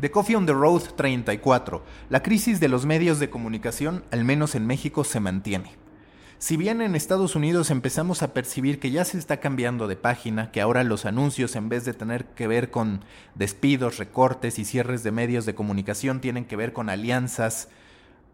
The Coffee on the Road 34. La crisis de los medios de comunicación, al menos en México, se mantiene. Si bien en Estados Unidos empezamos a percibir que ya se está cambiando de página, que ahora los anuncios en vez de tener que ver con despidos, recortes y cierres de medios de comunicación tienen que ver con alianzas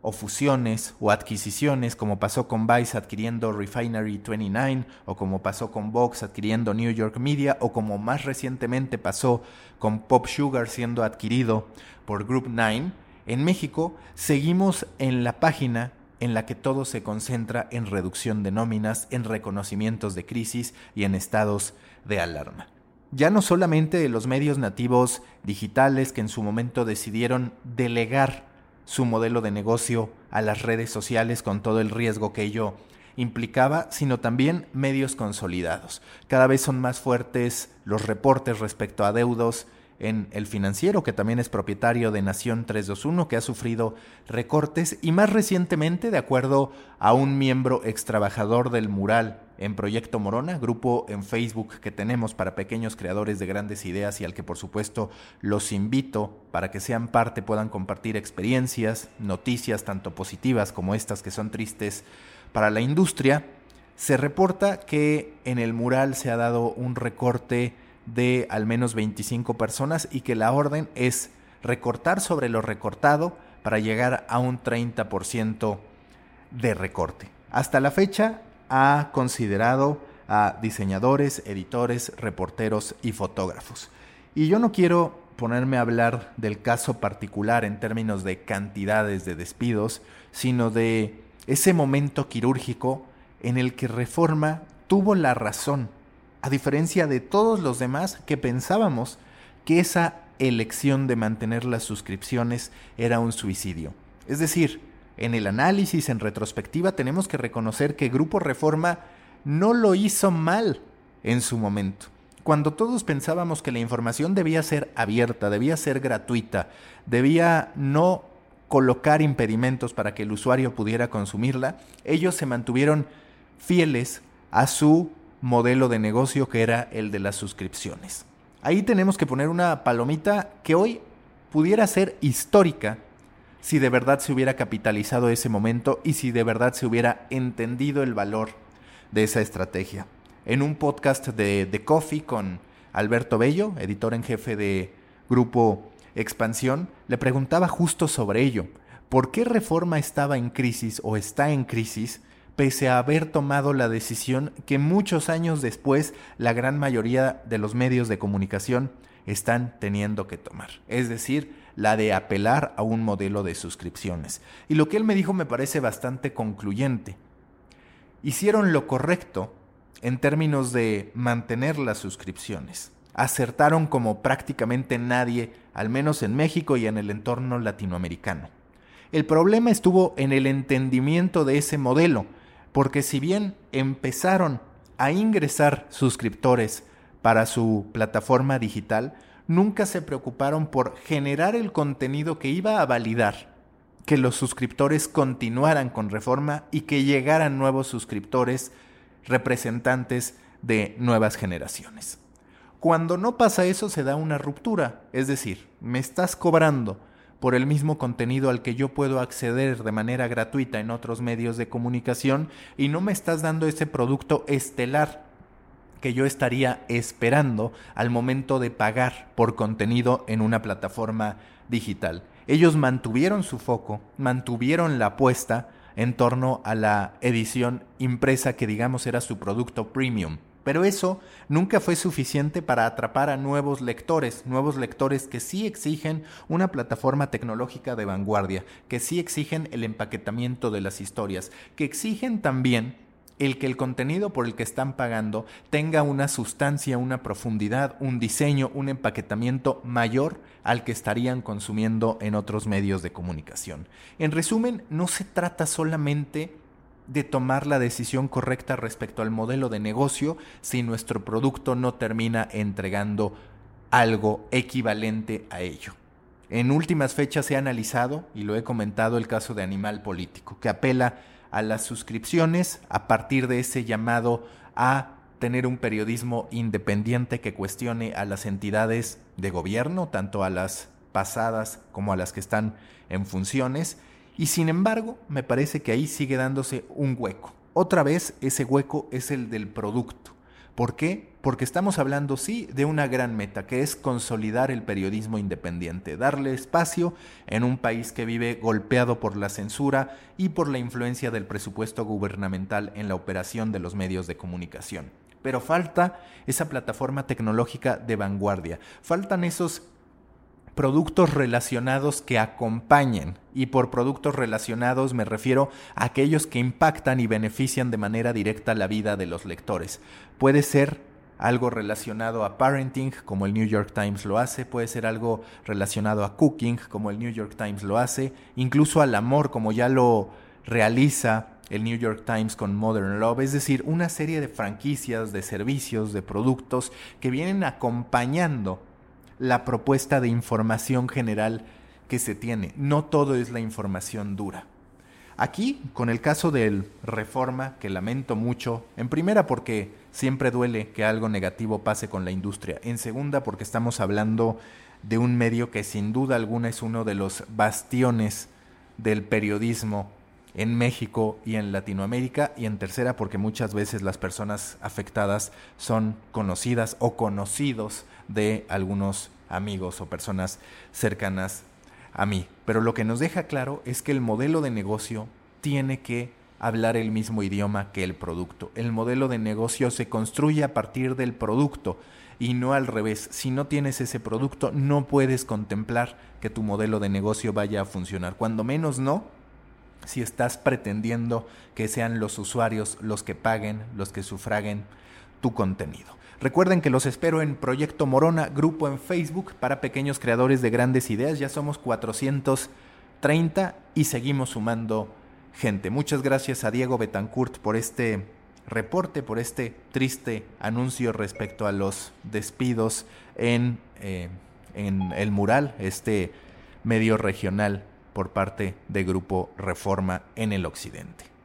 o fusiones o adquisiciones, como pasó con Vice adquiriendo Refinery 29, o como pasó con Vox adquiriendo New York Media, o como más recientemente pasó con Pop Sugar siendo adquirido por Group 9, en México seguimos en la página en la que todo se concentra en reducción de nóminas, en reconocimientos de crisis y en estados de alarma. Ya no solamente los medios nativos digitales que en su momento decidieron delegar su modelo de negocio a las redes sociales con todo el riesgo que ello implicaba, sino también medios consolidados. Cada vez son más fuertes los reportes respecto a deudos en el financiero, que también es propietario de Nación 321, que ha sufrido recortes y más recientemente, de acuerdo a un miembro extrabajador del mural en Proyecto Morona, grupo en Facebook que tenemos para pequeños creadores de grandes ideas y al que por supuesto los invito para que sean parte, puedan compartir experiencias, noticias tanto positivas como estas que son tristes para la industria, se reporta que en el mural se ha dado un recorte de al menos 25 personas y que la orden es recortar sobre lo recortado para llegar a un 30% de recorte. Hasta la fecha ha considerado a diseñadores, editores, reporteros y fotógrafos. Y yo no quiero ponerme a hablar del caso particular en términos de cantidades de despidos, sino de ese momento quirúrgico en el que Reforma tuvo la razón a diferencia de todos los demás que pensábamos que esa elección de mantener las suscripciones era un suicidio. Es decir, en el análisis, en retrospectiva, tenemos que reconocer que Grupo Reforma no lo hizo mal en su momento. Cuando todos pensábamos que la información debía ser abierta, debía ser gratuita, debía no colocar impedimentos para que el usuario pudiera consumirla, ellos se mantuvieron fieles a su modelo de negocio que era el de las suscripciones. Ahí tenemos que poner una palomita que hoy pudiera ser histórica si de verdad se hubiera capitalizado ese momento y si de verdad se hubiera entendido el valor de esa estrategia. En un podcast de The Coffee con Alberto Bello, editor en jefe de Grupo Expansión, le preguntaba justo sobre ello. ¿Por qué Reforma estaba en crisis o está en crisis pese a haber tomado la decisión que muchos años después la gran mayoría de los medios de comunicación están teniendo que tomar, es decir, la de apelar a un modelo de suscripciones. Y lo que él me dijo me parece bastante concluyente. Hicieron lo correcto en términos de mantener las suscripciones. Acertaron como prácticamente nadie, al menos en México y en el entorno latinoamericano. El problema estuvo en el entendimiento de ese modelo, porque si bien empezaron a ingresar suscriptores para su plataforma digital, nunca se preocuparon por generar el contenido que iba a validar que los suscriptores continuaran con reforma y que llegaran nuevos suscriptores representantes de nuevas generaciones. Cuando no pasa eso se da una ruptura, es decir, me estás cobrando por el mismo contenido al que yo puedo acceder de manera gratuita en otros medios de comunicación y no me estás dando ese producto estelar que yo estaría esperando al momento de pagar por contenido en una plataforma digital. Ellos mantuvieron su foco, mantuvieron la apuesta en torno a la edición impresa que digamos era su producto premium. Pero eso nunca fue suficiente para atrapar a nuevos lectores, nuevos lectores que sí exigen una plataforma tecnológica de vanguardia, que sí exigen el empaquetamiento de las historias, que exigen también el que el contenido por el que están pagando tenga una sustancia, una profundidad, un diseño, un empaquetamiento mayor al que estarían consumiendo en otros medios de comunicación. En resumen, no se trata solamente de tomar la decisión correcta respecto al modelo de negocio si nuestro producto no termina entregando algo equivalente a ello. En últimas fechas he analizado, y lo he comentado, el caso de Animal Político, que apela a las suscripciones a partir de ese llamado a tener un periodismo independiente que cuestione a las entidades de gobierno, tanto a las pasadas como a las que están en funciones. Y sin embargo, me parece que ahí sigue dándose un hueco. Otra vez, ese hueco es el del producto. ¿Por qué? Porque estamos hablando, sí, de una gran meta, que es consolidar el periodismo independiente, darle espacio en un país que vive golpeado por la censura y por la influencia del presupuesto gubernamental en la operación de los medios de comunicación. Pero falta esa plataforma tecnológica de vanguardia, faltan esos productos relacionados que acompañen. Y por productos relacionados me refiero a aquellos que impactan y benefician de manera directa la vida de los lectores. Puede ser algo relacionado a parenting, como el New York Times lo hace, puede ser algo relacionado a cooking, como el New York Times lo hace, incluso al amor, como ya lo realiza el New York Times con Modern Love, es decir, una serie de franquicias, de servicios, de productos que vienen acompañando la propuesta de información general que se tiene. No todo es la información dura. Aquí, con el caso del Reforma, que lamento mucho, en primera porque siempre duele que algo negativo pase con la industria, en segunda porque estamos hablando de un medio que sin duda alguna es uno de los bastiones del periodismo en México y en Latinoamérica, y en tercera porque muchas veces las personas afectadas son conocidas o conocidos de algunos amigos o personas cercanas a mí. Pero lo que nos deja claro es que el modelo de negocio tiene que hablar el mismo idioma que el producto. El modelo de negocio se construye a partir del producto y no al revés. Si no tienes ese producto, no puedes contemplar que tu modelo de negocio vaya a funcionar. Cuando menos no, si estás pretendiendo que sean los usuarios los que paguen, los que sufraguen tu contenido. Recuerden que los espero en Proyecto Morona, grupo en Facebook para pequeños creadores de grandes ideas. Ya somos 430 y seguimos sumando gente. Muchas gracias a Diego Betancourt por este reporte, por este triste anuncio respecto a los despidos en, eh, en el mural, este medio regional por parte de Grupo Reforma en el Occidente.